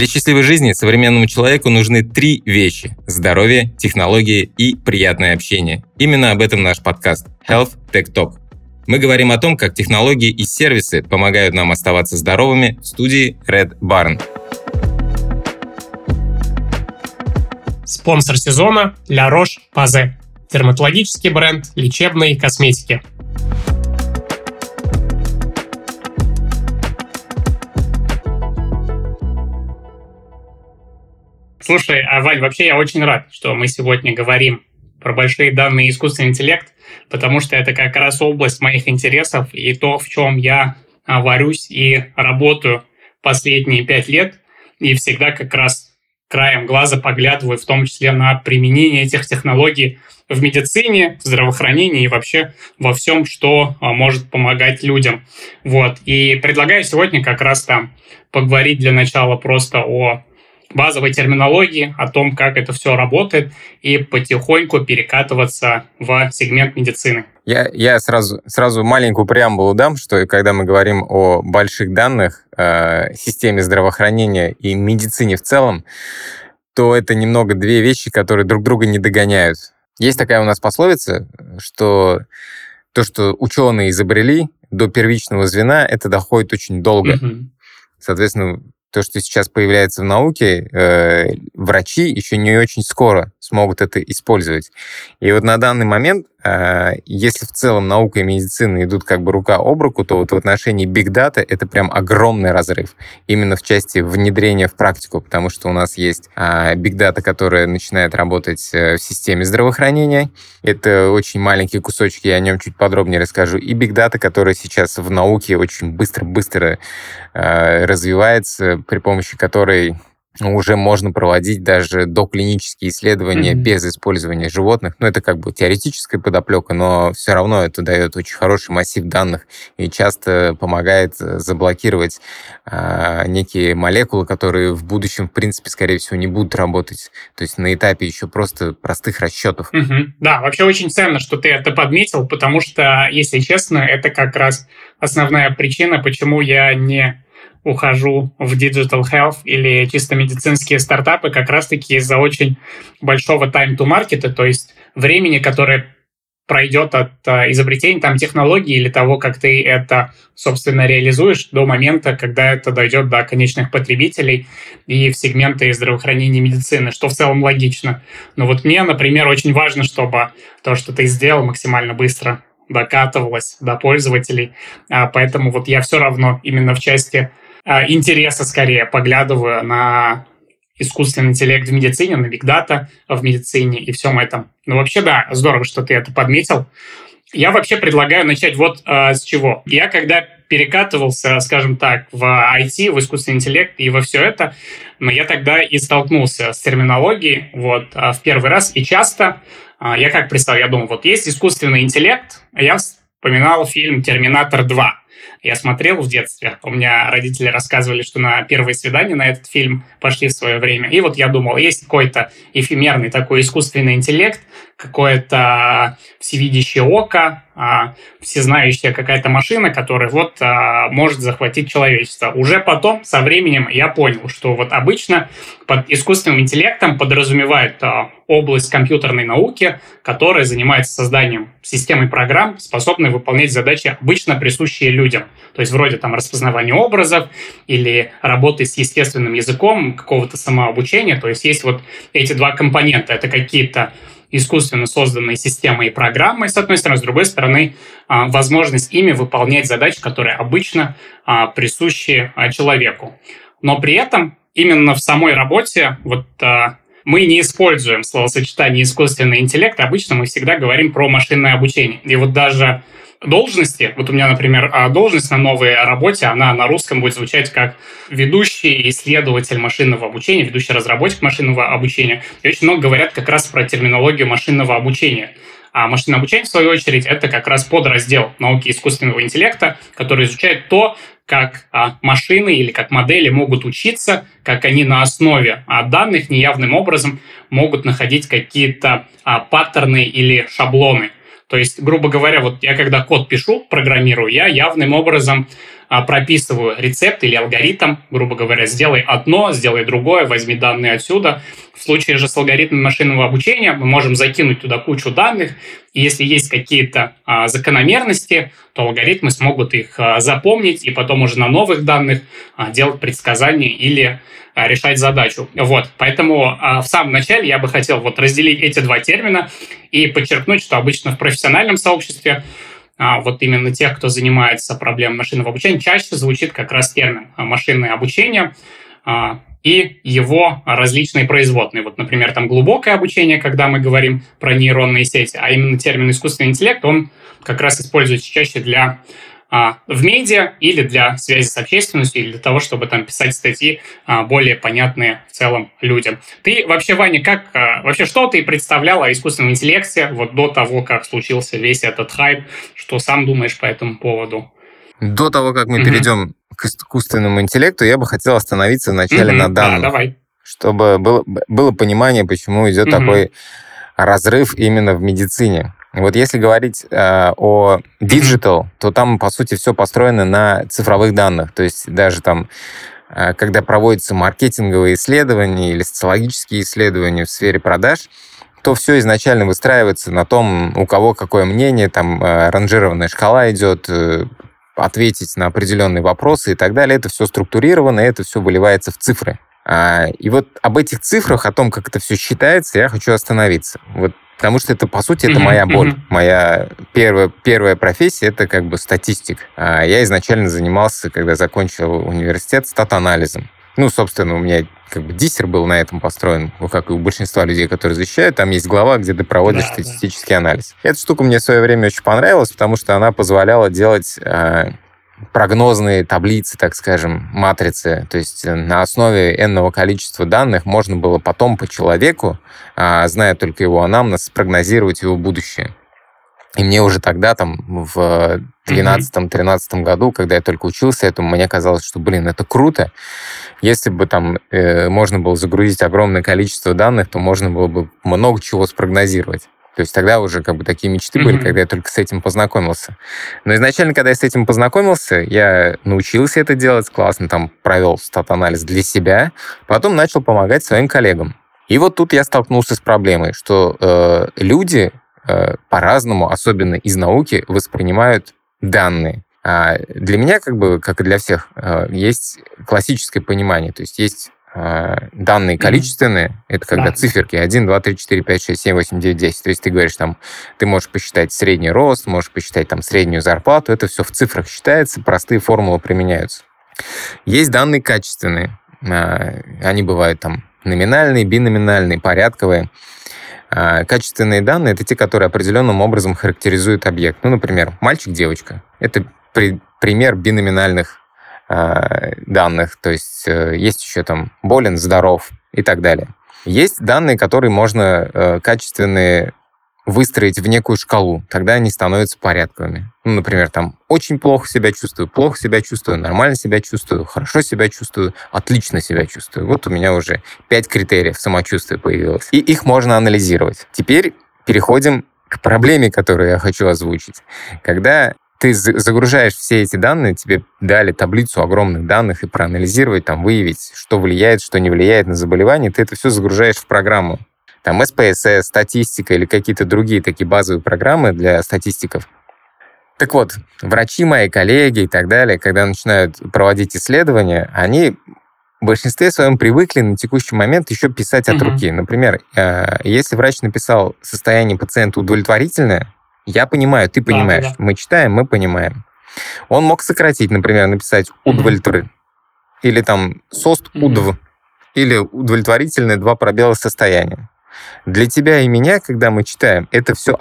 Для счастливой жизни современному человеку нужны три вещи – здоровье, технологии и приятное общение. Именно об этом наш подкаст Health Tech Talk. Мы говорим о том, как технологии и сервисы помогают нам оставаться здоровыми в студии Red Barn. Спонсор сезона – La Roche-Posay. Дерматологический бренд лечебной косметики. Слушай, а Валь, вообще я очень рад, что мы сегодня говорим про большие данные и искусственный интеллект, потому что это как раз область моих интересов и то, в чем я а, варюсь и работаю последние пять лет, и всегда как раз краем глаза поглядываю, в том числе на применение этих технологий в медицине, в здравоохранении и вообще во всем, что а, может помогать людям. Вот. И предлагаю сегодня как раз там поговорить для начала просто о базовой терминологии, о том, как это все работает, и потихоньку перекатываться в сегмент медицины. Я, я сразу, сразу маленькую преамбулу дам, что когда мы говорим о больших данных, э, системе здравоохранения и медицине в целом, то это немного две вещи, которые друг друга не догоняют. Есть такая у нас пословица, что то, что ученые изобрели, до первичного звена это доходит очень долго. Угу. Соответственно, то, что сейчас появляется в науке, э, врачи еще не очень скоро смогут это использовать. И вот на данный момент а, если в целом наука и медицина идут как бы рука об руку, то вот в отношении Big Data это прям огромный разрыв. Именно в части внедрения в практику, потому что у нас есть а, Big Data, которая начинает работать э, в системе здравоохранения. Это очень маленький кусочек, я о нем чуть подробнее расскажу. И Big Data, которая сейчас в науке очень быстро-быстро а, развивается, при помощи которой уже можно проводить даже доклинические исследования mm-hmm. без использования животных. Ну, это как бы теоретическая подоплека, но все равно это дает очень хороший массив данных и часто помогает э, заблокировать э, некие молекулы, которые в будущем, в принципе, скорее всего, не будут работать. То есть на этапе еще просто простых расчетов. Mm-hmm. Да, вообще очень ценно, что ты это подметил, потому что, если честно, это как раз основная причина, почему я не ухожу в digital health или чисто медицинские стартапы как раз-таки из-за очень большого time to market, то есть времени, которое пройдет от э, изобретения там технологии или того, как ты это, собственно, реализуешь до момента, когда это дойдет до конечных потребителей и в сегменты здравоохранения и медицины, что в целом логично. Но вот мне, например, очень важно, чтобы то, что ты сделал, максимально быстро докатывалось до пользователей. А поэтому вот я все равно именно в части а, интереса скорее поглядываю на искусственный интеллект в медицине, на бигдата в медицине и всем этом. Ну, вообще, да, здорово, что ты это подметил. Я вообще предлагаю начать вот э, с чего. Я когда перекатывался, скажем так, в IT, в искусственный интеллект и во все это, но я тогда и столкнулся с терминологией вот э, в первый раз и часто. Э, я как представил, я думал, вот есть искусственный интеллект, я вспоминал фильм «Терминатор 2». Я смотрел в детстве. У меня родители рассказывали, что на первое свидание на этот фильм пошли в свое время. И вот я думал, есть какой-то эфемерный такой искусственный интеллект, какое-то всевидящее око, а, всезнающая какая-то машина, которая вот а, может захватить человечество. Уже потом, со временем, я понял, что вот обычно под искусственным интеллектом подразумевают а, область компьютерной науки, которая занимается созданием системы программ, способной выполнять задачи, обычно присущие людям. То есть вроде там распознавания образов или работы с естественным языком, какого-то самообучения. То есть есть вот эти два компонента. Это какие-то искусственно созданные системы и программы, с одной стороны, с другой стороны, а, возможность ими выполнять задачи, которые обычно а, присущи а, человеку. Но при этом именно в самой работе вот мы не используем словосочетание искусственный интеллект, обычно мы всегда говорим про машинное обучение. И вот даже должности. Вот у меня, например, а, должность на новой работе, она на русском будет звучать как ведущий исследователь машинного обучения, ведущий разработчик машинного обучения. И очень много говорят как раз про терминологию машинного обучения. А машинное обучение, в свою очередь, это как раз подраздел науки искусственного интеллекта, который изучает то, как а, машины или как модели могут учиться, как они на основе а, данных неявным образом могут находить какие-то паттерны или шаблоны. То есть, грубо говоря, вот я когда код пишу, программирую, я явным образом а, прописываю рецепт или алгоритм, грубо говоря, сделай одно, сделай другое, возьми данные отсюда. В случае же с алгоритмом машинного обучения мы можем закинуть туда кучу данных, и если есть какие-то а, закономерности, то алгоритмы смогут их а, запомнить и потом уже на новых данных а, делать предсказания или решать задачу. Вот, поэтому а, в самом начале я бы хотел вот разделить эти два термина и подчеркнуть, что обычно в профессиональном сообществе а, вот именно тех, кто занимается проблемой машинного обучения, чаще звучит как раз термин машинное обучение и его различные производные. Вот, например, там глубокое обучение, когда мы говорим про нейронные сети, а именно термин искусственный интеллект, он как раз используется чаще для в медиа или для связи с общественностью, или для того, чтобы там писать статьи а, более понятные в целом людям. Ты вообще, Ваня, как а, вообще что ты представлял о искусственном интеллекте вот до того, как случился весь этот хайп, что сам думаешь по этому поводу? До того, как мы mm-hmm. перейдем к искусственному интеллекту, я бы хотел остановиться вначале mm-hmm. на данных. Да, давай. Чтобы было, было понимание, почему идет mm-hmm. такой разрыв именно в медицине. Вот если говорить э, о digital, то там, по сути, все построено на цифровых данных. То есть даже там, э, когда проводятся маркетинговые исследования или социологические исследования в сфере продаж, то все изначально выстраивается на том, у кого какое мнение, там э, ранжированная шкала идет, э, ответить на определенные вопросы и так далее. Это все структурировано, это все выливается в цифры. А, и вот об этих цифрах, о том, как это все считается, я хочу остановиться. Вот Потому что это, по сути, это моя боль. Моя первая, первая профессия — это как бы статистик. А я изначально занимался, когда закончил университет, стат-анализом. Ну, собственно, у меня как бы диссер был на этом построен, как и у большинства людей, которые защищают. Там есть глава, где ты проводишь да, статистический да. анализ. Эта штука мне в свое время очень понравилась, потому что она позволяла делать а, прогнозные таблицы, так скажем, матрицы. То есть э, на основе энного количества данных можно было потом по человеку, а, зная только его анамнез, спрогнозировать его будущее. И мне уже тогда, там, в 12-13 году, когда я только учился этому, мне казалось, что, блин, это круто. Если бы там э, можно было загрузить огромное количество данных, то можно было бы много чего спрогнозировать. То есть тогда уже как бы такие мечты mm-hmm. были, когда я только с этим познакомился. Но изначально, когда я с этим познакомился, я научился это делать классно, там провел стат-анализ для себя, потом начал помогать своим коллегам. И вот тут я столкнулся с проблемой, что э, люди э, по-разному, особенно из науки, воспринимают данные. А для меня, как бы, как и для всех, э, есть классическое понимание. То есть есть данные количественные, mm-hmm. это когда да. циферки 1, 2, 3, 4, 5, 6, 7, 8, 9, 10. То есть ты говоришь там, ты можешь посчитать средний рост, можешь посчитать там среднюю зарплату, это все в цифрах считается, простые формулы применяются. Есть данные качественные, а, они бывают там номинальные, биноминальные, порядковые. А, качественные данные — это те, которые определенным образом характеризуют объект. Ну, например, мальчик-девочка. Это при, пример биноминальных Э, данных, то есть э, есть еще там болен, здоров и так далее. Есть данные, которые можно э, качественные выстроить в некую шкалу, тогда они становятся порядковыми. Ну, например, там очень плохо себя чувствую, плохо себя чувствую, нормально себя чувствую, хорошо себя чувствую, отлично себя чувствую. Вот у меня уже пять критериев самочувствия появилось. И их можно анализировать. Теперь переходим к проблеме, которую я хочу озвучить. Когда ты загружаешь все эти данные, тебе дали таблицу огромных данных и проанализировать, там, выявить, что влияет, что не влияет на заболевание, ты это все загружаешь в программу. Там SPSS, статистика или какие-то другие такие базовые программы для статистиков. Так вот, врачи мои, коллеги и так далее, когда начинают проводить исследования, они в большинстве своем привыкли на текущий момент еще писать от mm-hmm. руки. Например, э, если врач написал состояние пациента удовлетворительное, я понимаю, ты понимаешь. Да, да. Мы читаем, мы понимаем. Он мог сократить, например, написать удовлетворен. Mm-hmm. Или там сост удв. Mm-hmm. Или удовлетворительное два пробела состояния. Для тебя и меня, когда мы читаем, это все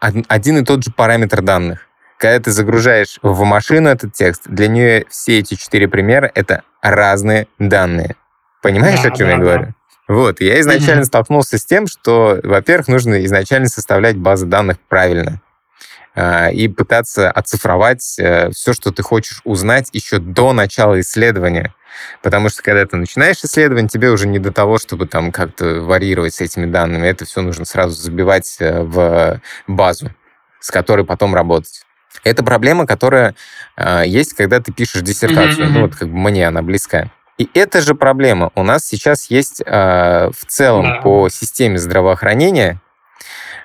один и тот же параметр данных. Когда ты загружаешь в машину этот текст, для нее все эти четыре примера — это разные данные. Понимаешь, да, о чем да, я говорю? Да. Вот, я изначально mm-hmm. столкнулся с тем, что, во-первых, нужно изначально составлять базы данных правильно. А, и пытаться оцифровать э, все, что ты хочешь узнать еще до начала исследования. Потому что когда ты начинаешь исследование, тебе уже не до того, чтобы там как-то варьировать с этими данными. Это все нужно сразу забивать э, в базу, с которой потом работать. Это проблема, которая э, есть, когда ты пишешь диссертацию. Mm-hmm. Ну, вот как бы мне она близкая. И эта же проблема у нас сейчас есть э, в целом да. по системе здравоохранения,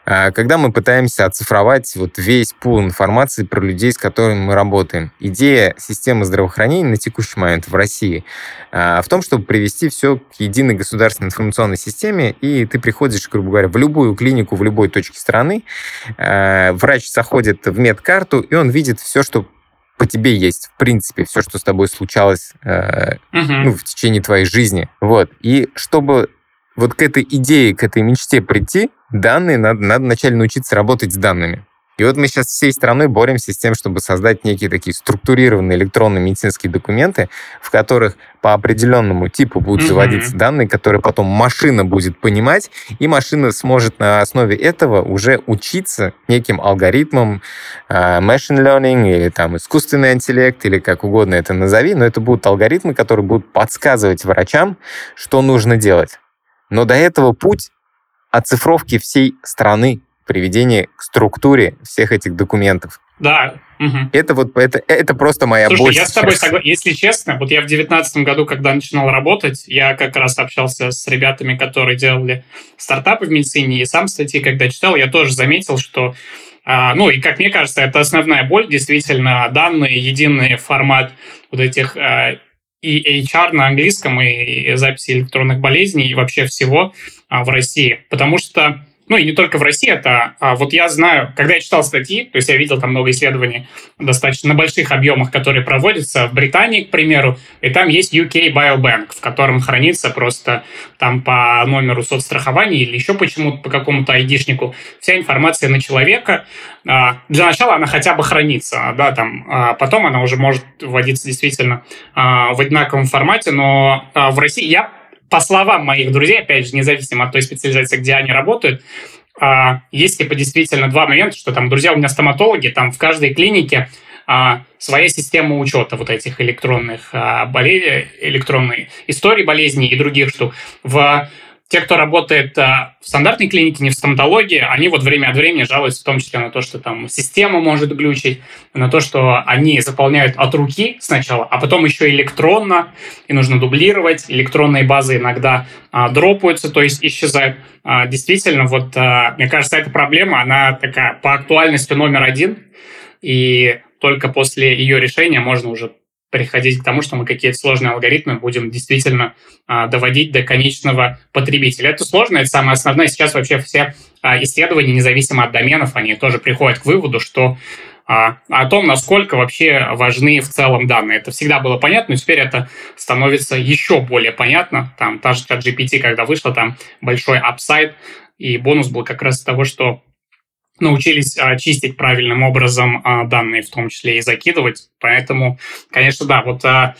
когда мы пытаемся оцифровать вот весь пул информации про людей, с которыми мы работаем. Идея системы здравоохранения на текущий момент в России э, в том, чтобы привести все к единой государственной информационной системе, и ты приходишь, грубо говоря, в любую клинику в любой точке страны, э, врач заходит в медкарту, и он видит все, что по тебе есть, в принципе, все, что с тобой случалось э, угу. ну, в течение твоей жизни. Вот. И чтобы вот к этой идее, к этой мечте прийти, данные надо, надо вначале научиться работать с данными. И вот мы сейчас всей страной боремся с тем, чтобы создать некие такие структурированные электронные медицинские документы, в которых по определенному типу будут mm-hmm. заводиться данные, которые потом машина будет понимать, и машина сможет на основе этого уже учиться неким алгоритмам, uh, machine learning или там искусственный интеллект, или как угодно это назови, но это будут алгоритмы, которые будут подсказывать врачам, что нужно делать. Но до этого путь оцифровки всей страны приведение к структуре всех этих документов. Да. Угу. Это вот это, это просто моя Слушай, боль. я с тобой согласен. Если честно, вот я в девятнадцатом году, когда начинал работать, я как раз общался с ребятами, которые делали стартапы в медицине, и сам статьи, когда читал, я тоже заметил, что а, ну, и, как мне кажется, это основная боль, действительно, данные, единый формат вот этих а, и HR на английском, и записи электронных болезней, и вообще всего а, в России. Потому что ну и не только в России это, а вот я знаю, когда я читал статьи, то есть я видел там много исследований достаточно на больших объемах, которые проводятся в Британии, к примеру, и там есть UK Biobank, в котором хранится просто там по номеру соцстрахования или еще почему-то по какому-то айдишнику вся информация на человека. А, для начала она хотя бы хранится, да, там, а потом она уже может вводиться действительно а, в одинаковом формате, но в России я по словам моих друзей, опять же, независимо от той специализации, где они работают, а, есть типа действительно два момента, что там друзья у меня стоматологи, там в каждой клинике а, своя система учета вот этих электронных а, болезней, электронной истории болезней и других штук. В те, кто работает а, в стандартной клинике, не в стоматологии, они вот время от времени жалуются в том числе на то, что там система может глючить, на то, что они заполняют от руки сначала, а потом еще электронно, и нужно дублировать. Электронные базы иногда а, дропаются, то есть исчезают. А, действительно, вот а, мне кажется, эта проблема, она такая по актуальности номер один, и только после ее решения можно уже приходить к тому, что мы какие-то сложные алгоритмы будем действительно а, доводить до конечного потребителя. Это сложно, это самое основное. Сейчас вообще все а, исследования, независимо от доменов, они тоже приходят к выводу, что а, о том, насколько вообще важны в целом данные. Это всегда было понятно, но теперь это становится еще более понятно. Там та же GPT, когда вышла, там большой апсайд, и бонус был как раз того, что научились а, чистить правильным образом а, данные, в том числе и закидывать. Поэтому, конечно, да, вот а,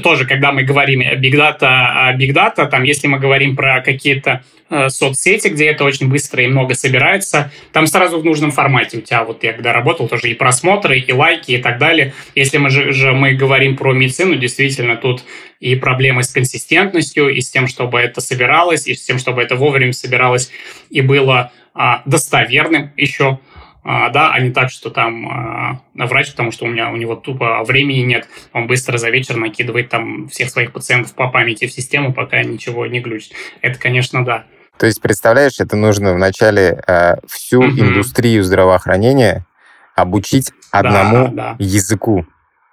тоже, когда мы говорим о Big Data, Big Data, там, если мы говорим про какие-то э, соцсети, где это очень быстро и много собирается, там сразу в нужном формате. У тебя вот я когда работал, тоже и просмотры, и лайки, и так далее. Если мы же, же мы говорим про медицину, действительно, тут и проблемы с консистентностью, и с тем, чтобы это собиралось, и с тем, чтобы это вовремя собиралось и было а, достоверным еще, а, да, а не так, что там а, врач, потому что у меня у него тупо времени нет, он быстро за вечер накидывает там всех своих пациентов по памяти в систему, пока ничего не глючит. Это, конечно, да. То есть, представляешь, это нужно вначале э, всю угу. индустрию здравоохранения обучить одному да, да. языку,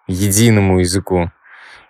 единому языку.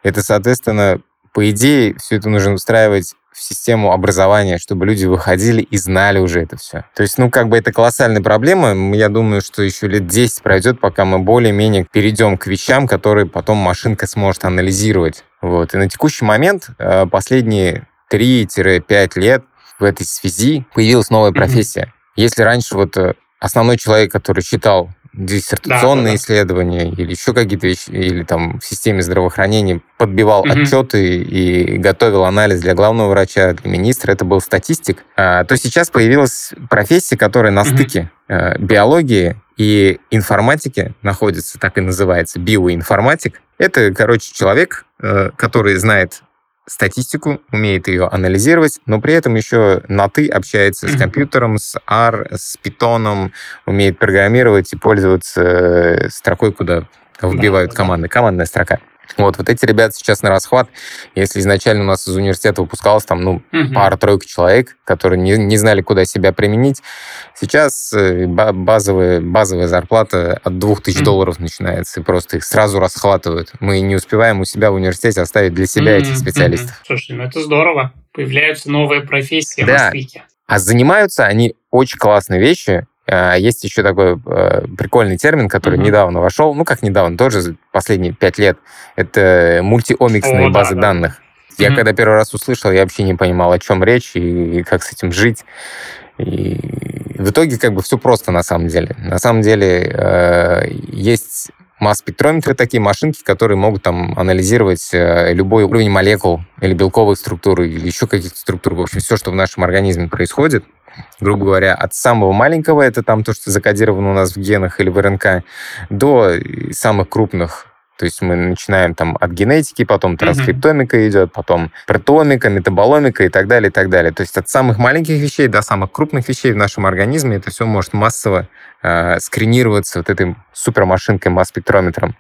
Это, соответственно, по идее, все это нужно устраивать в систему образования, чтобы люди выходили и знали уже это все. То есть, ну, как бы это колоссальная проблема. Я думаю, что еще лет 10 пройдет, пока мы более-менее перейдем к вещам, которые потом машинка сможет анализировать. Вот. И на текущий момент, э, последние 3-5 лет в этой связи появилась новая профессия. Если раньше вот э, основной человек, который читал диссертационные да, да, да. исследования или еще какие-то вещи, или там в системе здравоохранения подбивал угу. отчеты и готовил анализ для главного врача, для министра, это был статистик, а, то сейчас появилась профессия, которая на угу. стыке а, биологии и информатики находится, так и называется, биоинформатик. Это, короче, человек, а, который знает статистику, умеет ее анализировать, но при этом еще на «ты» общается с компьютером, с R, с Python, умеет программировать и пользоваться э, строкой, куда вбивают команды. Командная строка. Вот, вот эти ребята сейчас на расхват. Если изначально у нас из университета выпускалось там, ну, угу. пара-тройка человек, которые не, не знали, куда себя применить, сейчас э, базовая, базовая зарплата от 2000 угу. долларов начинается, и просто их сразу расхватывают. Мы не успеваем у себя в университете оставить для себя угу. этих специалистов. Угу. Слушай, ну это здорово. Появляются новые профессии да. в Москве. А занимаются они очень классные вещи, есть еще такой э, прикольный термин, который mm-hmm. недавно вошел, ну как недавно, тоже последние пять лет. Это мультиомиксные О, базы да, данных. Да. Я mm-hmm. когда первый раз услышал, я вообще не понимал, о чем речь и как с этим жить. И в итоге как бы все просто на самом деле. На самом деле э, есть масс-спектрометры, такие машинки, которые могут там анализировать э, любой уровень молекул или белковых структур, или еще каких-то структур. В общем, все, что в нашем организме происходит, грубо говоря, от самого маленького, это там то, что закодировано у нас в генах или в РНК, до самых крупных то есть мы начинаем там от генетики, потом транскриптомика mm-hmm. идет, потом протомика, метаболомика и так далее, и так далее. То есть от самых маленьких вещей до самых крупных вещей в нашем организме это все может массово э, скринироваться вот этой супермашинкой масс-спектрометром.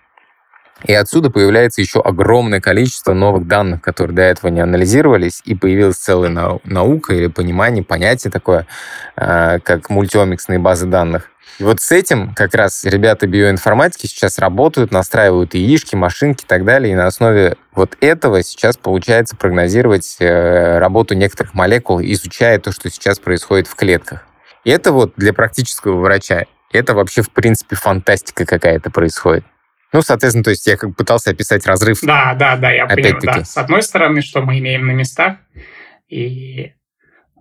И отсюда появляется еще огромное количество новых данных, которые до этого не анализировались, и появилась целая наука или понимание, понятие такое, а, как мультиомиксные базы данных. И вот с этим как раз ребята биоинформатики сейчас работают, настраивают яишки, машинки и так далее, и на основе вот этого сейчас получается прогнозировать э, работу некоторых молекул, изучая то, что сейчас происходит в клетках. И это вот для практического врача, это вообще, в принципе, фантастика какая-то происходит. Ну, соответственно, то есть я как пытался описать разрыв. Да, да, да, я понял. Да. С одной стороны, что мы имеем на местах, и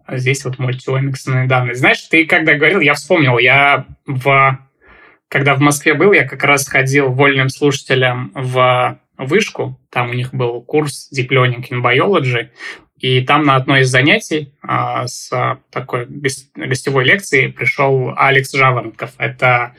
здесь вот мультиомиксные данные. Знаешь, ты когда говорил, я вспомнил, я в... Когда в Москве был, я как раз ходил вольным слушателем в вышку, там у них был курс Deep Learning in Biology, и там на одно из занятий а, с такой гостевой лекции пришел Алекс Жаворонков. Это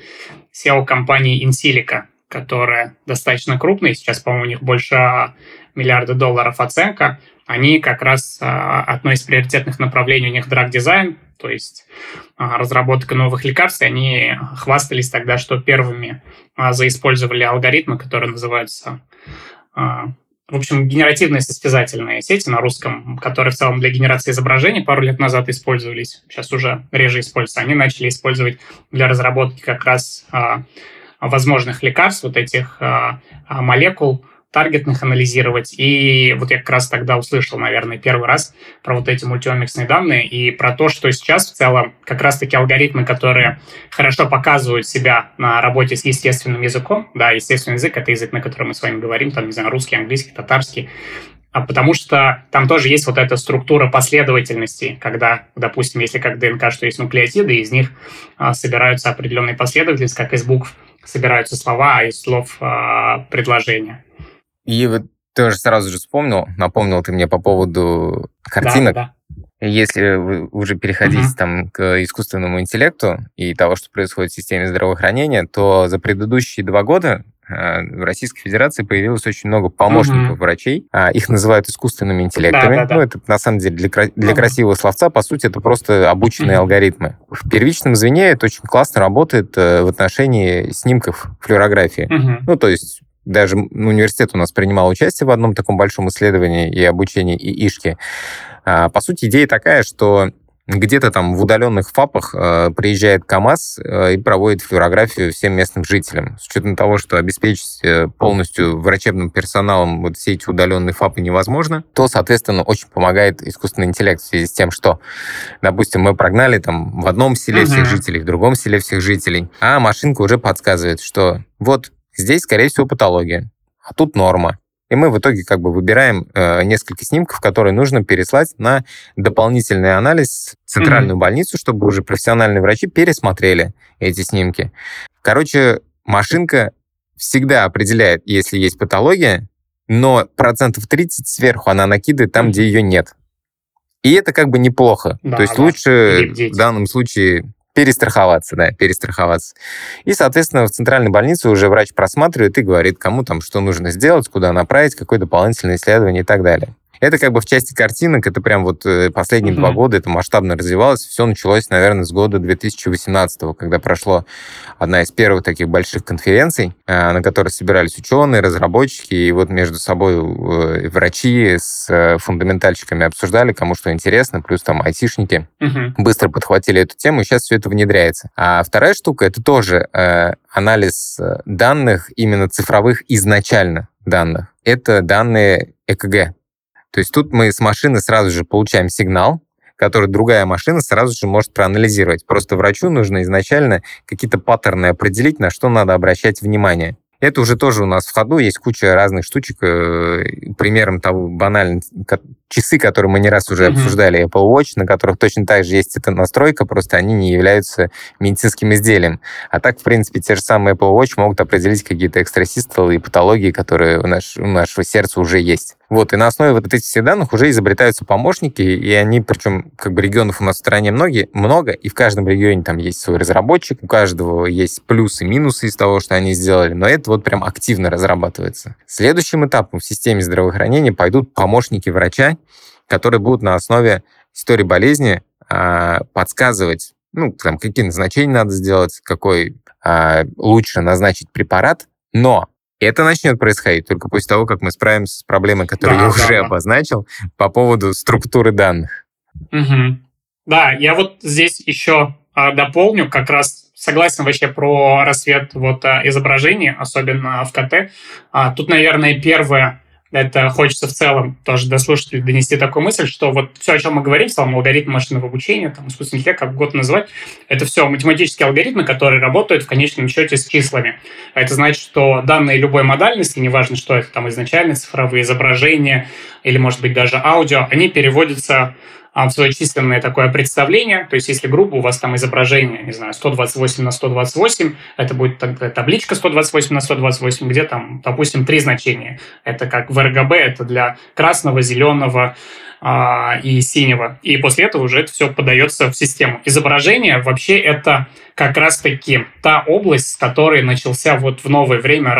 SEO компании Insilica которая достаточно крупная, сейчас, по-моему, у них больше миллиарда долларов оценка, они как раз а, одно из приоритетных направлений у них драг-дизайн, то есть а, разработка новых лекарств, и они хвастались тогда, что первыми а, заиспользовали алгоритмы, которые называются в общем, генеративные состязательные сети на русском, которые в целом для генерации изображений пару лет назад использовались, сейчас уже реже используются, они начали использовать для разработки как раз возможных лекарств, вот этих а, а, молекул, таргетных анализировать. И вот я как раз тогда услышал, наверное, первый раз про вот эти мультиомиксные данные и про то, что сейчас в целом как раз-таки алгоритмы, которые хорошо показывают себя на работе с естественным языком, да, естественный язык — это язык, на котором мы с вами говорим, там, не знаю, русский, английский, татарский, а потому что там тоже есть вот эта структура последовательности, когда, допустим, если как ДНК, что есть нуклеотиды, из них а, собираются определенные последовательности, как из букв собираются слова, из слов а, предложения. И вот тоже сразу же вспомнил, напомнил ты мне по поводу картинок. Да, да. Если вы уже переходите uh-huh. там к искусственному интеллекту и того, что происходит в системе здравоохранения, то за предыдущие два года Э, в Российской Федерации появилось очень много помощников угу. врачей. А, их называют искусственными интеллектами. Да, да, да. Ну, это на самом деле для, для красивого словца, по сути, это просто обученные угу. алгоритмы. В первичном звене это очень классно работает э, в отношении снимков флюорографии. Угу. Ну, то есть даже университет у нас принимал участие в одном таком большом исследовании и обучении ИИшки. А, по сути, идея такая, что где-то там в удаленных ФАПах э, приезжает КАМАЗ э, и проводит флюорографию всем местным жителям. С учетом того, что обеспечить э, полностью врачебным персоналом вот все эти удаленные ФАПы невозможно, то, соответственно, очень помогает искусственный интеллект в связи с тем, что, допустим, мы прогнали там в одном селе uh-huh. всех жителей, в другом селе всех жителей, а машинка уже подсказывает, что вот здесь, скорее всего, патология, а тут норма. И мы в итоге как бы выбираем э, несколько снимков, которые нужно переслать на дополнительный анализ в центральную mm-hmm. больницу, чтобы уже профессиональные врачи пересмотрели эти снимки. Короче, машинка всегда определяет, если есть патология, но процентов 30 сверху она накидывает там, где ее нет. И это как бы неплохо. Да, То есть да. лучше в данном случае перестраховаться, да, перестраховаться. И, соответственно, в центральной больнице уже врач просматривает и говорит, кому там что нужно сделать, куда направить, какое дополнительное исследование и так далее. Это как бы в части картинок, это прям вот э, последние два года это масштабно развивалось. Все началось, наверное, с года 2018, когда прошло одна из первых таких больших конференций, э, на которой собирались ученые, разработчики, и вот между собой э, врачи с фундаментальщиками обсуждали, кому что интересно, плюс там айтишники угу. быстро подхватили эту тему, и сейчас все это внедряется. А вторая штука, это тоже анализ данных именно цифровых изначально данных. Это данные ЭКГ. То есть тут мы с машины сразу же получаем сигнал, который другая машина сразу же может проанализировать. Просто врачу нужно изначально какие-то паттерны определить, на что надо обращать внимание. Это уже тоже у нас в ходу, есть куча разных штучек. Э, примером того банально часы, которые мы не раз уже mm-hmm. обсуждали, Apple Watch, на которых точно так же есть эта настройка, просто они не являются медицинским изделием. А так, в принципе, те же самые Apple Watch могут определить какие-то экстрасистолы и патологии, которые у, наш, у нашего сердца уже есть. Вот, и на основе вот этих данных уже изобретаются помощники, и они, причем, как бы регионов у нас в стране многие, много, и в каждом регионе там есть свой разработчик, у каждого есть плюсы минусы из того, что они сделали, но это вот прям активно разрабатывается. Следующим этапом в системе здравоохранения пойдут помощники врача, которые будут на основе истории болезни а, подсказывать, ну, там, какие назначения надо сделать, какой а, лучше назначить препарат, но это начнет происходить только после того, как мы справимся с проблемой, которую да, я уже да. обозначил по поводу структуры данных. Угу. Да, я вот здесь еще а, дополню, как раз согласен вообще про рассвет вот а, изображений, особенно в КТ. А, тут, наверное, первое это хочется в целом тоже до слушателей донести такую мысль, что вот все, о чем мы говорим, в целом алгоритм машинного обучения, там, искусственный интеллект, как угодно называть, это все математические алгоритмы, которые работают в конечном счете с числами. Это значит, что данные любой модальности, неважно, что это там изначально цифровые изображения или, может быть, даже аудио, они переводятся в свое численное такое представление. То есть, если грубо у вас там изображение, не знаю, 128 на 128, это будет табличка 128 на 128, где там, допустим, три значения. Это как в RGB, это для красного, зеленого, а, и синего. И после этого уже это все подается в систему. Изображение вообще это как раз-таки та область, с которой начался вот в новое время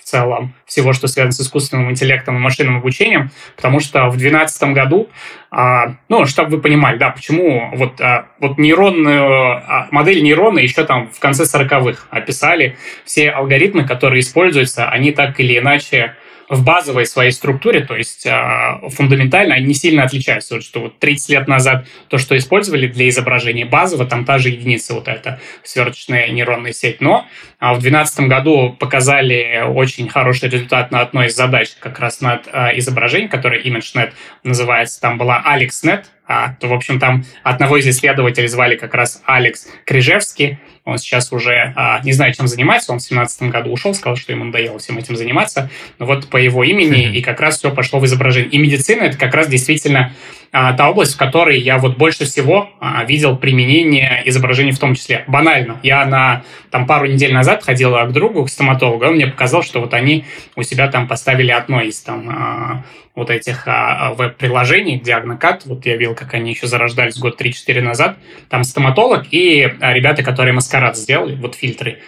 расцвет целом всего, что связано с искусственным интеллектом и машинным обучением, потому что в 2012 году, а, ну, чтобы вы понимали, да, почему вот, а, вот нейронную, а, модель нейрона еще там в конце 40-х описали, все алгоритмы, которые используются, они так или иначе в базовой своей структуре, то есть э, фундаментально, они не сильно отличаются. Вот что вот 30 лет назад то, что использовали для изображения базово, там та же единица, вот эта сверхчная нейронная сеть. Но э, в 2012 году показали очень хороший результат на одной из задач, как раз над э, изображением, которое ImageNet называется. Там была AlexNet, а, то, в общем, там одного из исследователей звали как раз Алекс Крижевский, он сейчас уже а, не знаю, чем занимается. Он в 2017 году ушел, сказал, что ему надоело всем этим заниматься. Но вот по его имени mm-hmm. и как раз все пошло в изображение. И медицина это как раз действительно а, та область, в которой я вот больше всего а, видел применение изображений в том числе. Банально. Я на там пару недель назад ходила к другу, к стоматологу, и он мне показал, что вот они у себя там поставили одно из там а, вот этих а, веб-приложений, Диагнокат, вот я видел, как они еще зарождались год 3-4 назад, там стоматолог и а, ребята, которые маскарад сделали, вот фильтры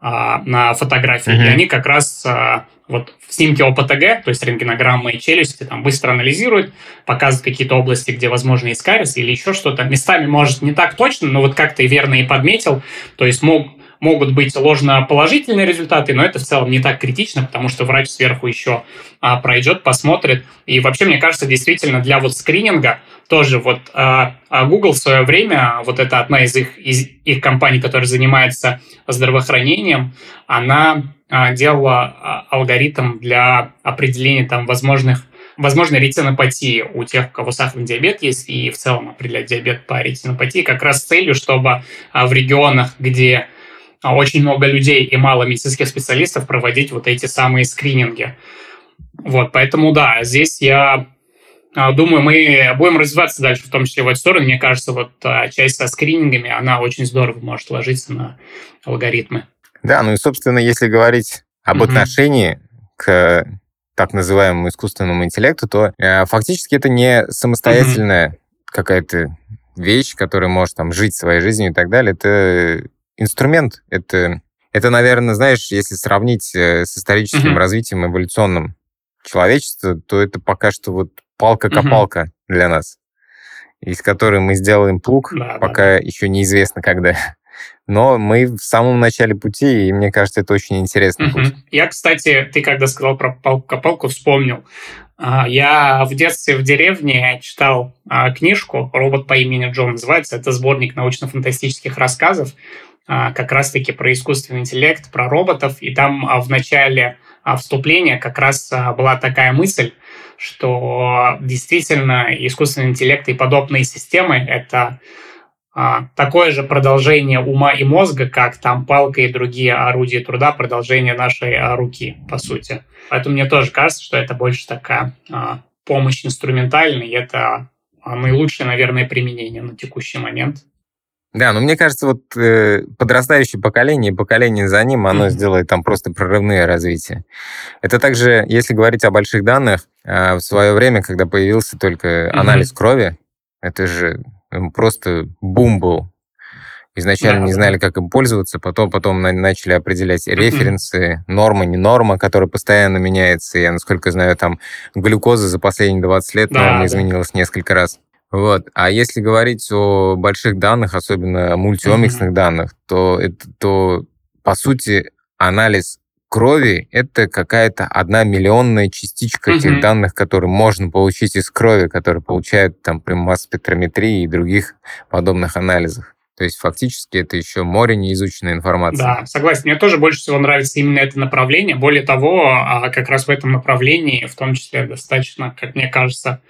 а, на фотографии, mm-hmm. и они как раз а, вот в снимке ОПТГ, то есть рентгенограммы и челюсти, там быстро анализируют, показывают какие-то области, где, возможно, есть кариес или еще что-то. Местами, может, не так точно, но вот как ты верно и подметил, то есть мог, могут быть ложно-положительные результаты, но это в целом не так критично, потому что врач сверху еще а, пройдет, посмотрит. И вообще, мне кажется, действительно для вот скрининга тоже вот а, а Google в свое время, вот это одна из их, из их компаний, которая занимается здравоохранением, она а, делала а, алгоритм для определения там возможных возможной ретинопатии у тех, у кого сахарный диабет есть, и в целом определять диабет по ретинопатии, как раз с целью, чтобы а, в регионах, где очень много людей и мало медицинских специалистов проводить вот эти самые скрининги. Вот, поэтому да, здесь я а, думаю, мы будем развиваться дальше, в том числе в эту сторону. Мне кажется, вот а, часть со скринингами, она очень здорово может ложиться на алгоритмы. Да, ну и, собственно, если говорить об mm-hmm. отношении к так называемому искусственному интеллекту, то э, фактически это не самостоятельная mm-hmm. какая-то вещь, которая может там жить своей жизнью и так далее. Это инструмент. Это, это, наверное, знаешь, если сравнить э, с историческим mm-hmm. развитием эволюционным человечества, то это пока что вот палка-копалка угу. для нас, из которой мы сделаем плуг, да, пока да, еще неизвестно когда. Но мы в самом начале пути, и мне кажется, это очень интересно. Угу. Я, кстати, ты когда сказал про палку-копалку, вспомнил. А, я в детстве в деревне читал а, книжку «Робот по имени Джон» называется. Это сборник научно-фантастических рассказов как раз-таки про искусственный интеллект, про роботов. И там в начале вступления как раз была такая мысль, что действительно искусственный интеллект и подобные системы — это а, такое же продолжение ума и мозга, как там палка и другие орудия труда, продолжение нашей а, руки, по сути. Поэтому мне тоже кажется, что это больше такая а, помощь инструментальная, и это наилучшее, наверное, применение на текущий момент. Да, но мне кажется, вот э, подрастающее поколение, поколение за ним, оно mm-hmm. сделает там просто прорывные развития. Это также, если говорить о больших данных, э, в свое время, когда появился только mm-hmm. анализ крови, это же просто бум был. Изначально да, не знали, как им пользоваться, потом, потом начали определять референсы, нормы, не норма, которая постоянно меняется. Я, насколько знаю, там глюкоза за последние 20 лет да, норма да. изменилась несколько раз. Вот. А если говорить о больших данных, особенно мультиомиксных mm-hmm. данных, то, это, то, по сути, анализ крови — это какая-то одна миллионная частичка mm-hmm. тех данных, которые можно получить из крови, которые получают там при масс-спектрометрии и других подобных анализах. То есть фактически это еще море неизученной информации. Да, согласен. Мне тоже больше всего нравится именно это направление. Более того, а, как раз в этом направлении, в том числе достаточно, как мне кажется,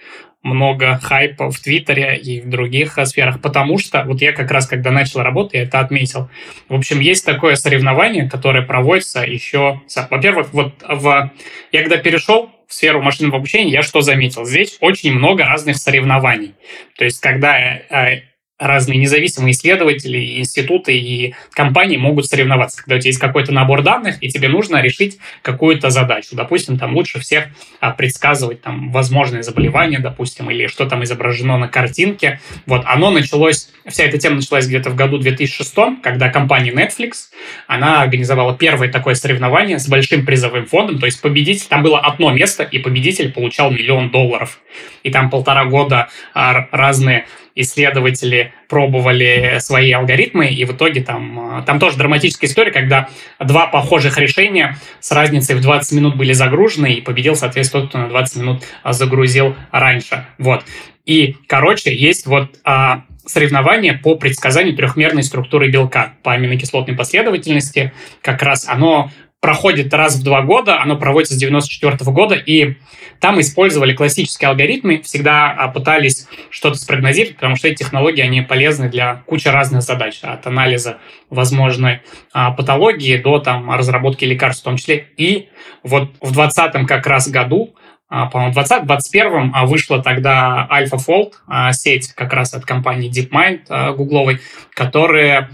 много хайпа в Твиттере и в других сферах, потому что вот я как раз, когда начал работать, я это отметил. В общем, есть такое соревнование, которое проводится еще... Во-первых, вот в... я когда перешел в сферу машинного обучения, я что заметил? Здесь очень много разных соревнований. То есть, когда э, разные независимые исследователи, институты и компании могут соревноваться. Когда у тебя есть какой-то набор данных, и тебе нужно решить какую-то задачу. Допустим, там лучше всех а, предсказывать там возможные заболевания, допустим, или что там изображено на картинке. Вот оно началось, вся эта тема началась где-то в году 2006, когда компания Netflix, она организовала первое такое соревнование с большим призовым фондом, то есть победитель, там было одно место, и победитель получал миллион долларов. И там полтора года а, разные исследователи пробовали свои алгоритмы, и в итоге там, э, там тоже драматическая история, когда два похожих решения с разницей в 20 минут были загружены, и победил, соответственно, тот, кто на 20 минут э, загрузил раньше. Вот. И, короче, есть вот а, соревнование по предсказанию трехмерной структуры белка по аминокислотной последовательности. Как раз оно проходит раз в два года, оно проводится с 94 -го года, и там использовали классические алгоритмы, всегда а, пытались что-то спрогнозировать, потому что эти технологии, они полезны для кучи разных задач, от анализа возможной а, патологии до там, разработки лекарств в том числе. И вот в 2020 как раз году а, по-моему, в 2021 вышла тогда AlphaFold, сеть как раз от компании DeepMind гугловой, которая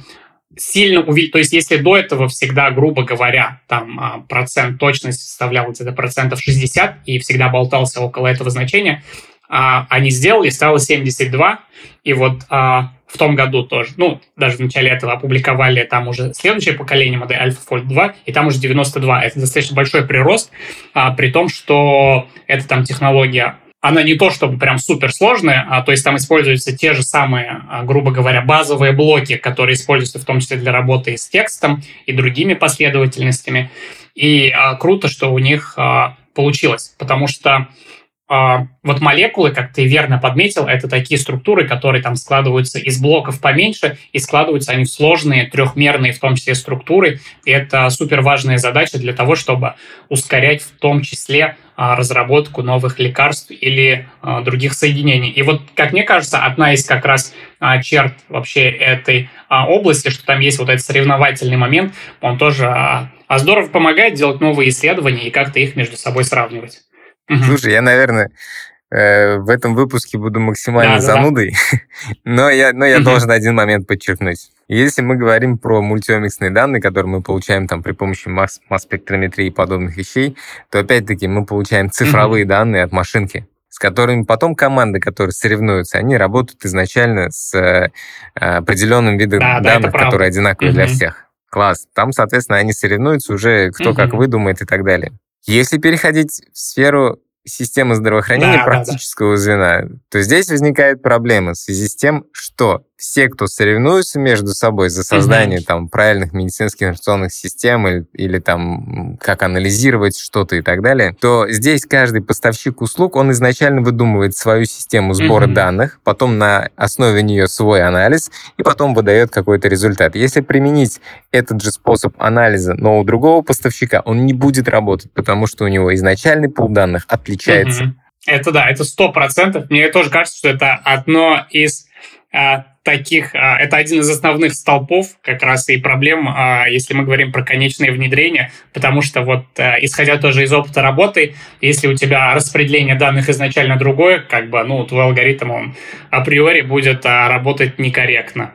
сильно увеличить. То есть, если до этого всегда, грубо говоря, там а, процент точности составлял где-то процентов 60 и всегда болтался около этого значения, а, они сделали, стало 72. И вот а, в том году тоже, ну, даже в начале этого опубликовали там уже следующее поколение модели AlphaFold 2, и там уже 92. Это достаточно большой прирост, при том, что эта там технология она не то чтобы прям суперсложная, а, то есть там используются те же самые, а, грубо говоря, базовые блоки, которые используются в том числе для работы с текстом и другими последовательностями. И а, круто, что у них а, получилось, потому что вот молекулы, как ты верно подметил, это такие структуры, которые там складываются из блоков поменьше, и складываются они в сложные трехмерные, в том числе, структуры. И это супер важная задача для того, чтобы ускорять в том числе а, разработку новых лекарств или а, других соединений. И вот, как мне кажется, одна из как раз черт вообще этой области, что там есть вот этот соревновательный момент, он тоже здорово помогает делать новые исследования и как-то их между собой сравнивать. Слушай, я, наверное, э, в этом выпуске буду максимально да, занудой, да. но я, но я должен один момент подчеркнуть. Если мы говорим про мультиомиксные данные, которые мы получаем там при помощи масс, масс-спектрометрии и подобных вещей, то опять-таки мы получаем цифровые данные от машинки с которыми потом команды, которые соревнуются, они работают изначально с э, определенным видом да, данных, да, которые одинаковые для всех. Класс. Там, соответственно, они соревнуются уже, кто как выдумает и так далее. Если переходить в сферу системы здравоохранения Да, да, практического звена, то здесь возникает проблема в связи с тем, что все, кто соревнуются между собой за создание там правильных медицинских информационных систем или, или там как анализировать что-то и так далее, то здесь каждый поставщик услуг, он изначально выдумывает свою систему сбора Мгм. данных, потом на основе нее свой анализ, и потом выдает какой-то результат. Если применить этот же способ анализа, но у другого поставщика, он не будет работать, потому что у него изначальный пул данных отличается. Мгм. Это да, это сто процентов. Мне тоже кажется, что это одно из а, таких, а, это один из основных столпов как раз и проблем, а, если мы говорим про конечные внедрения, потому что вот а, исходя тоже из опыта работы, если у тебя распределение данных изначально другое, как бы, ну, твой алгоритм, он априори будет а, работать некорректно.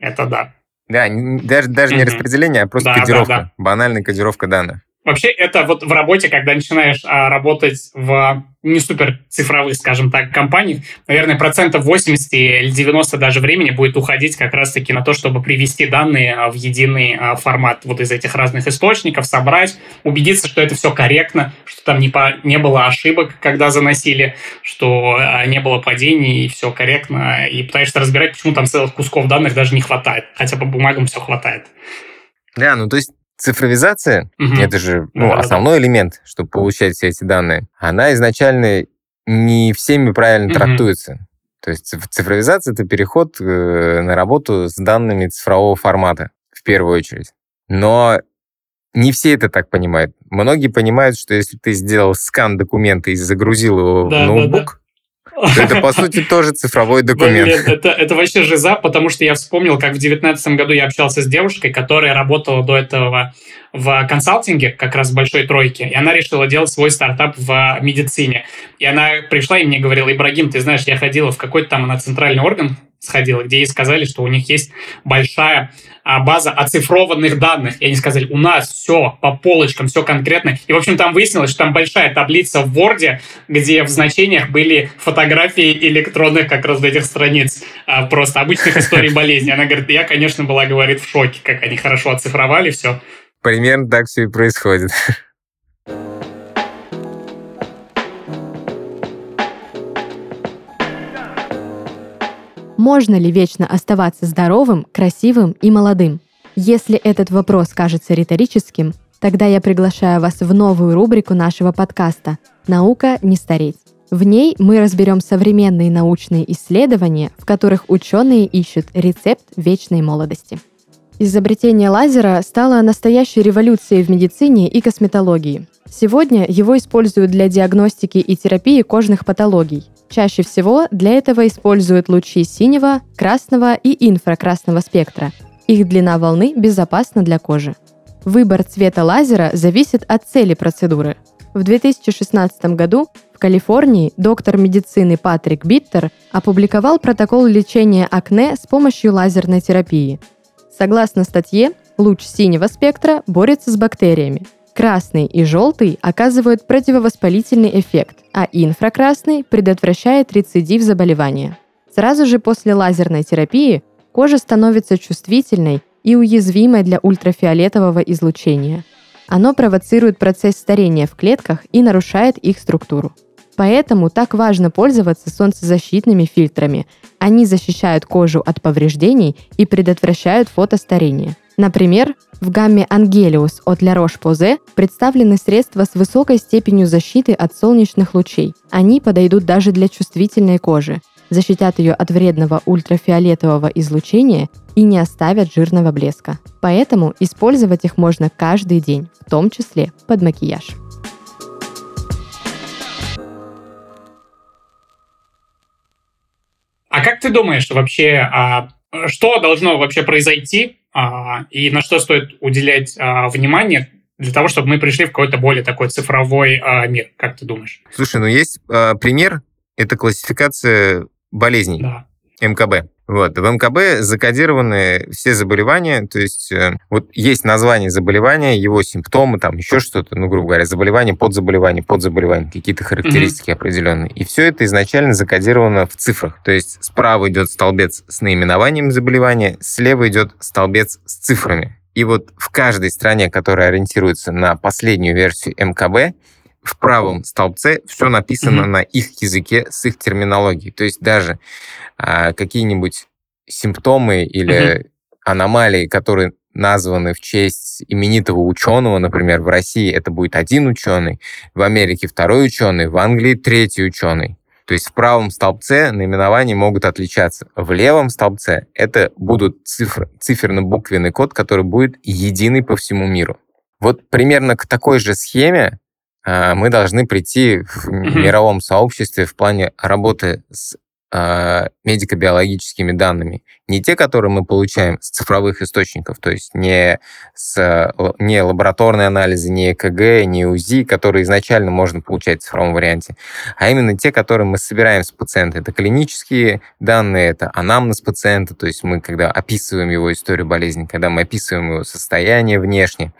Это да. Да, даже, даже не Мгм. распределение, а просто Да, да, кодировка. да. Банальная кодировка данных. Вообще, это вот в работе, когда начинаешь а, работать в не супер цифровых, скажем так, компаниях, наверное, процентов 80 или 90 даже времени будет уходить как раз-таки на то, чтобы привести данные а, в единый а, формат вот из этих разных источников, собрать, убедиться, что это все корректно, что там не, по, не было ошибок, когда заносили, что а, не было падений, и все корректно, и пытаешься разбирать, почему там целых кусков данных даже не хватает, хотя по бумагам все хватает. Да, ну то есть цифровизация, Мгм. это же ну, Да-да-да. основной элемент, чтобы получать все эти данные, она изначально не всеми правильно Мгм. трактуется. То есть циф- цифровизация — это переход э, на работу с данными цифрового формата, в первую очередь. Но не все это так понимают. Многие понимают, что если ты сделал скан документа и загрузил его в Да-да-да. ноутбук, то это, по сути, тоже цифровой документ. Блин, это, это вообще жиза, потому что я вспомнил, как в девятнадцатом году я общался с девушкой, которая работала до этого в консалтинге, как раз в Большой Тройке, и она решила делать свой стартап в медицине. И она пришла и мне говорила, Ибрагим, ты знаешь, я ходила в какой-то там, на центральный орган сходила, где ей сказали, что у них есть большая а, база оцифрованных данных. И они сказали, у нас все по полочкам, все конкретно. И, в общем, там выяснилось, что там большая таблица в Word, где в значениях были фотографии электронных как раз этих страниц а, просто обычных историй болезни. Она говорит, я, конечно, была, говорит, в шоке, как они хорошо оцифровали все. Примерно так все и происходит. Можно ли вечно оставаться здоровым, красивым и молодым? Если этот вопрос кажется риторическим, тогда я приглашаю вас в новую рубрику нашего подкаста «Наука не стареть». В ней мы разберем современные научные исследования, в которых ученые ищут рецепт вечной молодости. Изобретение лазера стало настоящей революцией в медицине и косметологии. Сегодня его используют для диагностики и терапии кожных патологий. Чаще всего для этого используют лучи синего, красного и инфракрасного спектра. Их длина волны безопасна для кожи. Выбор цвета лазера зависит от цели процедуры. В 2016 году в Калифорнии доктор медицины Патрик Биттер опубликовал протокол лечения акне с помощью лазерной терапии. Согласно статье, луч синего спектра борется с бактериями. Красный и желтый оказывают противовоспалительный эффект, а инфракрасный предотвращает рецидив заболевания. Сразу же после лазерной терапии кожа становится чувствительной и уязвимой для ультрафиолетового излучения. Оно провоцирует процесс старения в клетках и нарушает их структуру. Поэтому так важно пользоваться солнцезащитными фильтрами. Они защищают кожу от повреждений и предотвращают фотостарение. Например, в гамме Angelius от La Roche-Posay представлены средства с высокой степенью защиты от солнечных лучей. Они подойдут даже для чувствительной кожи, защитят ее от вредного ультрафиолетового излучения и не оставят жирного блеска. Поэтому использовать их можно каждый день, в том числе под макияж. А как ты думаешь вообще, а, что должно вообще произойти а, и на что стоит уделять а, внимание для того, чтобы мы пришли в какой-то более такой цифровой а, мир? Как ты думаешь? Слушай, ну есть э, пример, это классификация болезней, Да. МКБ. Вот. В МКБ закодированы все заболевания, то есть э, вот есть название заболевания, его симптомы, там еще что-то, ну, грубо говоря, заболевание, подзаболевание, подзаболевание, какие-то характеристики определенные. И все это изначально закодировано в цифрах. То есть справа идет столбец с наименованием заболевания, слева идет столбец с цифрами. И вот в каждой стране, которая ориентируется на последнюю версию МКБ, в правом столбце все написано mm-hmm. на их языке с их терминологией. То есть даже а, какие-нибудь симптомы или mm-hmm. аномалии, которые названы в честь именитого ученого, например, в России это будет один ученый, в Америке второй ученый, в Англии третий ученый. То есть в правом столбце наименования могут отличаться. В левом столбце это будут цифры, циферно-буквенный код, который будет единый по всему миру. Вот примерно к такой же схеме мы должны прийти в мировом сообществе в плане работы с э, медико-биологическими данными. Не те, которые мы получаем с цифровых источников, то есть не, с, не лабораторные анализы, не ЭКГ, не УЗИ, которые изначально можно получать в цифровом варианте, а именно те, которые мы собираем с пациента. Это клинические данные, это анамнез пациента, то есть мы когда описываем его историю болезни, когда мы описываем его состояние внешне.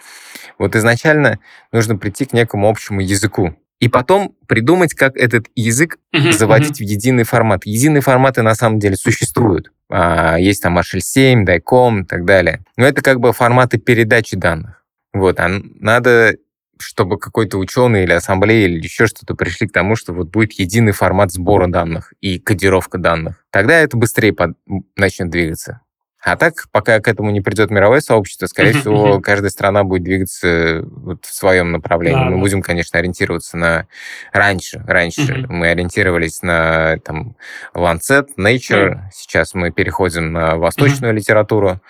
Вот изначально нужно прийти к некому общему языку и потом придумать, как этот язык uh-huh, заводить uh-huh. в единый формат. Единые форматы на самом деле существуют. А, есть там HL7, DICOM и так далее. Но это как бы форматы передачи данных. Вот, а надо чтобы какой-то ученый или ассамблея или еще что-то пришли к тому, что вот будет единый формат сбора данных и кодировка данных. Тогда это быстрее под... начнет двигаться. А так, пока к этому не придет мировое сообщество, скорее всего, каждая страна будет двигаться вот в своем направлении. Да, мы да. будем, конечно, ориентироваться на раньше. Раньше мы ориентировались на там Lancet, Nature. Сейчас мы переходим на восточную литературу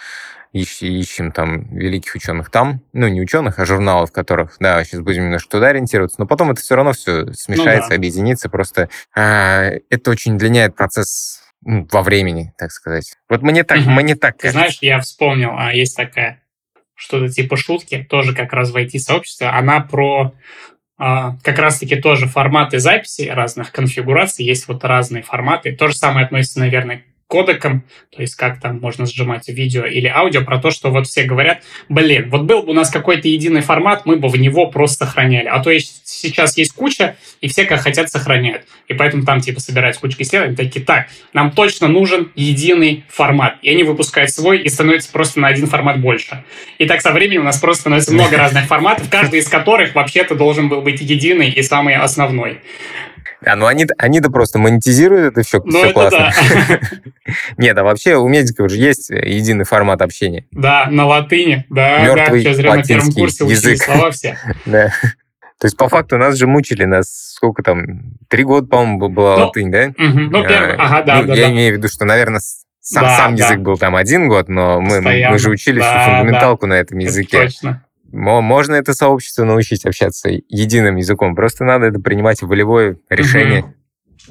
ищем там великих ученых там, ну, не ученых, а журналов, которых, да, сейчас будем немножко туда ориентироваться, но потом это все равно все смешается, ну, да. объединится, просто а, это очень удлиняет процесс во времени, так сказать. Вот мне так, угу. мне так. Ты знаешь, я вспомнил, а есть такая что-то типа шутки, тоже как раз в IT-сообществе. Она про а, как раз-таки тоже форматы записи разных конфигураций. Есть вот разные форматы. То же самое относится, наверное, кодеком, то есть как там можно сжимать видео или аудио, про то, что вот все говорят, блин, вот был бы у нас какой-то единый формат, мы бы в него просто сохраняли. А то есть сейчас есть куча, и все как хотят сохраняют. И поэтому там типа собираются кучка исследований, такие, так, нам точно нужен единый формат. И они выпускают свой, и становится просто на один формат больше. И так со временем у нас просто становится много разных форматов, каждый из которых вообще-то должен был быть единый и самый основной. А, ну они, они-то просто монетизируют это все, ну, все это классно. Да. Нет, а вообще у медиков же есть единый формат общения. Да, на латыни. Да, Мертвый да, зря на первом курсе язык. слова все. да. То есть, по факту, нас же мучили, нас сколько там, три года, по-моему, была ну, латынь, да? Угу, ну, первый, а, ага, да, ну, да. Я да. имею в виду, что, наверное, сам, да, сам да. язык был там один год, но мы, мы же учили да, всю фундаменталку да. на этом языке. Это точно. Можно это сообщество научить общаться единым языком, просто надо это принимать волевое решение. Угу.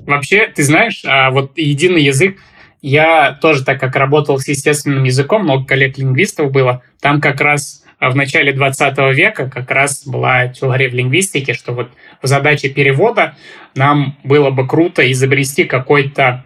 Вообще, ты знаешь, а, вот единый язык, я тоже, так как работал с естественным языком, много коллег-лингвистов было, там как раз в начале 20 века как раз была теория в лингвистике, что вот в задаче перевода нам было бы круто изобрести какой-то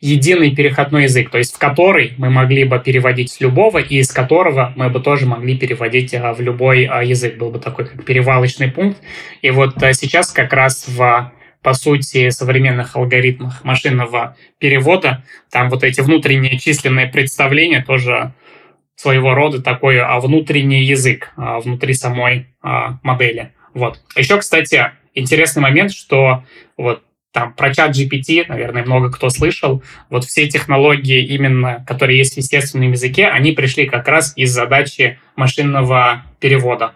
единый переходной язык, то есть в который мы могли бы переводить с любого, и из которого мы бы тоже могли переводить а, в любой а, язык. Был бы такой как перевалочный пункт. И вот а, сейчас как раз в по сути, современных алгоритмах машинного перевода, там вот эти внутренние численные представления тоже своего рода такой а, внутренний язык а, внутри самой а, модели. Вот. Еще, кстати, интересный момент, что вот там про чат GPT, наверное, много кто слышал. Вот все технологии именно, которые есть в естественном языке, они пришли как раз из задачи машинного перевода.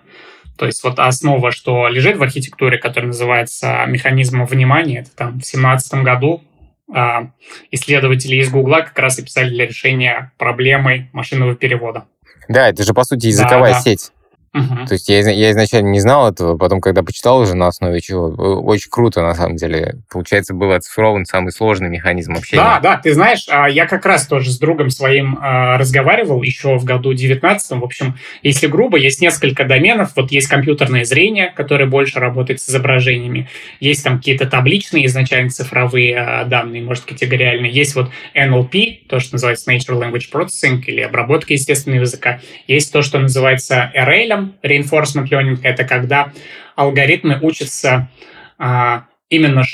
То есть вот основа, что лежит в архитектуре, которая называется механизмом внимания, это там в 2017 году а, исследователи из Гугла как раз и писали для решения проблемы машинного перевода. Да, это же, по сути, языковая да, да. сеть. Угу. То есть я, я изначально не знал этого, потом, когда почитал уже на основе чего, очень круто, на самом деле. Получается, был оцифрован самый сложный механизм общения. Да, да, ты знаешь, а, я как раз тоже с другом своим а, разговаривал еще в году 19 В общем, если грубо, есть несколько доменов. Вот есть компьютерное зрение, которое больше работает с изображениями. Есть там какие-то табличные изначально цифровые а, данные, может, категориальные. Есть вот NLP, то, что называется Natural Language Processing, или обработка естественного языка. Есть то, что называется RL, reinforcement learning — это когда алгоритмы учатся а, именно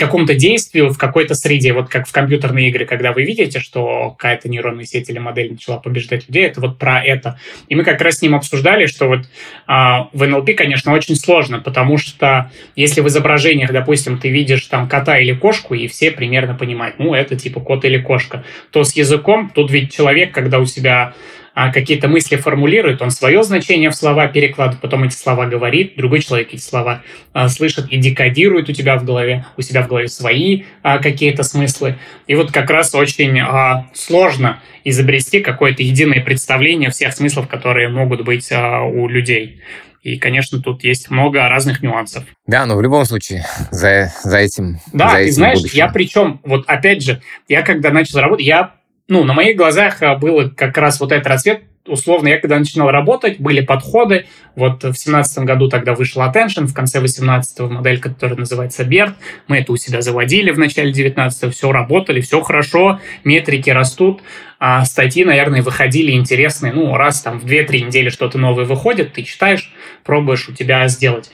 какому-то действию в какой-то среде, вот как в компьютерной игре, когда вы видите, что какая-то нейронная сеть или модель начала побеждать людей, это вот про это. И мы как раз с ним обсуждали, что вот а, в NLP, конечно, очень сложно, потому что если в изображениях, допустим, ты видишь там кота или кошку, и все примерно понимают, ну, это типа кот или кошка, то с языком тут ведь человек, когда у себя какие-то мысли формулирует, он свое значение в слова перекладывает, потом эти слова говорит, другой человек эти слова а, слышит и декодирует у тебя в голове, у себя в голове свои а, какие-то смыслы. И вот как раз очень а, сложно изобрести какое-то единое представление всех смыслов, которые могут быть а, у людей. И, конечно, тут есть много разных нюансов. Да, но в любом случае за, за этим Да, за ты этим знаешь, будущее. я причем, вот опять же, я когда начал работать, я ну, на моих глазах а, было как раз вот этот расцвет. Условно, я когда начинал работать, были подходы. Вот в семнадцатом году тогда вышел Attention, в конце 18-го модель, которая называется BERT. Мы это у себя заводили в начале 19-го, все работали, все хорошо, метрики растут. А статьи, наверное, выходили интересные. Ну, раз там в 2-3 недели что-то новое выходит, ты читаешь, пробуешь у тебя сделать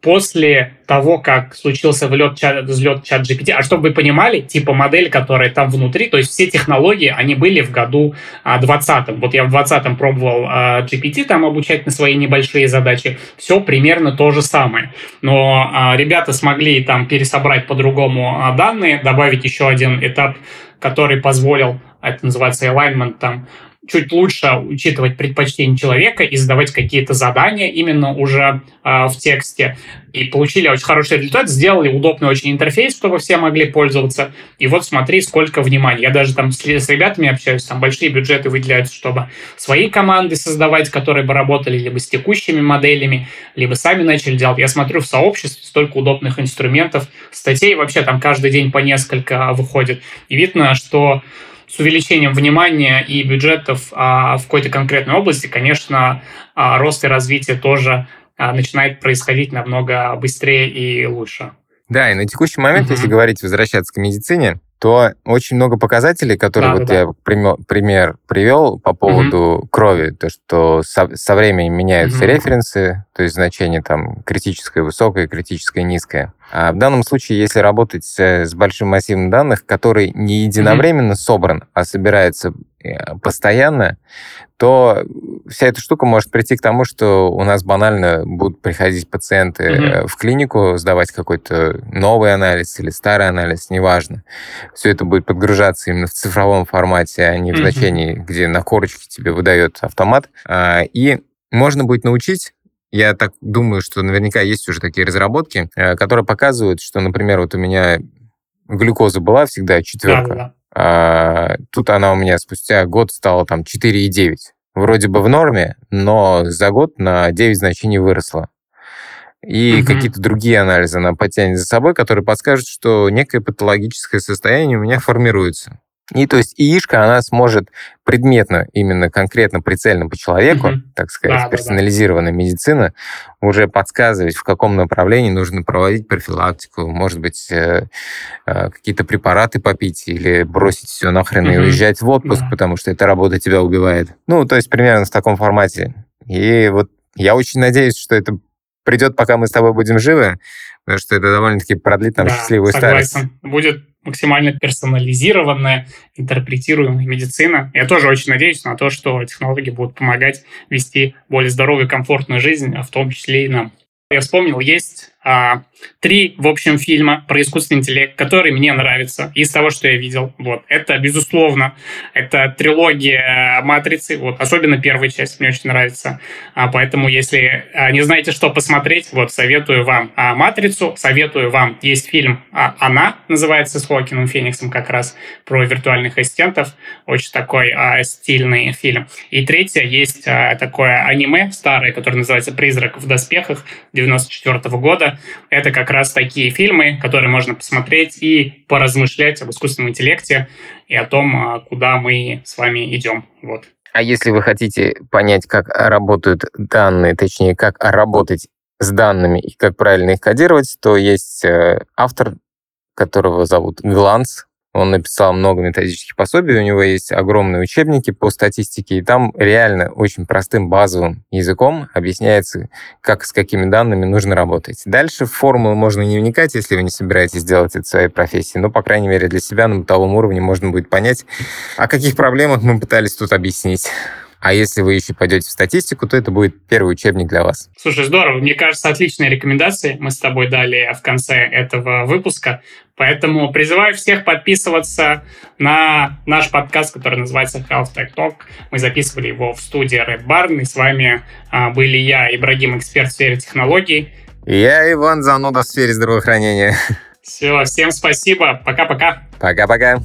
после того, как случился влет, взлет чат GPT, а чтобы вы понимали, типа модель, которая там внутри, то есть все технологии, они были в году а, 20 Вот я в 20 пробовал а, GPT там обучать на свои небольшие задачи, все примерно то же самое. Но а, ребята смогли там пересобрать по-другому а, данные, добавить еще один этап, который позволил, это называется alignment, там, чуть лучше учитывать предпочтения человека и задавать какие-то задания именно уже э, в тексте. И получили очень хороший результат, сделали удобный очень интерфейс, чтобы все могли пользоваться. И вот смотри, сколько внимания. Я даже там с, с ребятами общаюсь, там большие бюджеты выделяются, чтобы свои команды создавать, которые бы работали либо с текущими моделями, либо сами начали делать. Я смотрю в сообществе столько удобных инструментов, статей вообще там каждый день по несколько выходит. И видно, что с увеличением внимания и бюджетов а, в какой-то конкретной области, конечно, а, рост и развитие тоже а, начинает происходить намного быстрее и лучше. Да, и на текущий момент, Мгм. если говорить, возвращаться к медицине, то очень много показателей, которые Да, вот да, я пример, пример привел по поводу крови, то, что со, со временем меняются Мгм. референсы, то есть значение там критическое высокое, критическое низкое. А в данном случае, если работать с, с большим массивом данных, который не единовременно собран, а собирается э, постоянно, то вся эта штука может прийти к тому, что у нас банально будут приходить пациенты э, в клинику, сдавать какой-то новый анализ или старый анализ, неважно. Все это будет подгружаться именно в цифровом формате, а не в Мгм. значении, где на корочке тебе выдает автомат. А, И можно будет научить я так думаю, что наверняка есть уже такие разработки, э, которые показывают, что, например, вот у меня глюкоза была всегда четверка, а, тут она у меня спустя год стала там 4,9. Вроде бы в норме, но за год на 9 значений выросла. И Мгм. какие-то другие анализы она потянет за собой, которые подскажут, что некое патологическое состояние у меня формируется. И то есть ИИшка, она сможет предметно, именно конкретно, прицельно по человеку, Мгм. так сказать, Да-да-да. персонализированная медицина, уже подсказывать, в каком направлении нужно проводить профилактику, может быть, э, э, какие-то препараты попить или бросить все нахрен и Мгм. уезжать в отпуск, Да. потому что эта работа тебя убивает. Ну, то есть примерно в таком формате. И вот я очень надеюсь, что это придет, пока мы с тобой будем живы, потому что это довольно-таки продлит нам Да, счастливую старость. согласен. Будет максимально персонализированная, интерпретируемая медицина. Я тоже очень надеюсь на то, что технологии будут помогать вести более здоровую и комфортную жизнь, а в том числе и нам. Я вспомнил, есть а, три, в общем, фильма про искусственный интеллект, которые мне нравятся из того, что я видел. Вот. Это, безусловно, это трилогия «Матрицы». Вот. Особенно первая часть мне очень нравится. А, поэтому, если а, не знаете, что посмотреть, вот, советую вам а, «Матрицу», советую вам. Есть фильм а, «Она», называется, с Хоакином Фениксом как раз, про виртуальных ассистентов. Очень такой а, стильный фильм. И третье, есть а, такое аниме старое, которое называется «Призрак в доспехах» 94 года. Это как раз такие фильмы, которые можно посмотреть и поразмышлять об искусственном интеллекте и о том, а, куда мы с вами идем. Вот. А если вы хотите понять, как работают данные, точнее, как работать с данными и как правильно их кодировать, то есть э, автор, которого зовут Гланс, Он написал много методических пособий, у него есть огромные учебники по статистике, и там реально очень простым базовым языком объясняется, как с какими данными нужно работать. Дальше в формулу можно не вникать, если вы не собираетесь делать это в своей профессии, но, по крайней мере, для себя на бытовом уровне можно будет понять, о каких проблемах мы пытались тут объяснить. А если вы еще пойдете в статистику, то это будет первый учебник для вас. Слушай, здорово. Мне кажется, отличные рекомендации мы с тобой дали в конце этого выпуска. Поэтому призываю всех подписываться на наш подкаст, который называется Health Tech Talk. Мы записывали его в студии Red Barn, и с вами а, были я, Ибрагим, эксперт в сфере технологий. Я, Иван, зануда в сфере здравоохранения. Все, всем спасибо. Пока-пока. Пока-пока.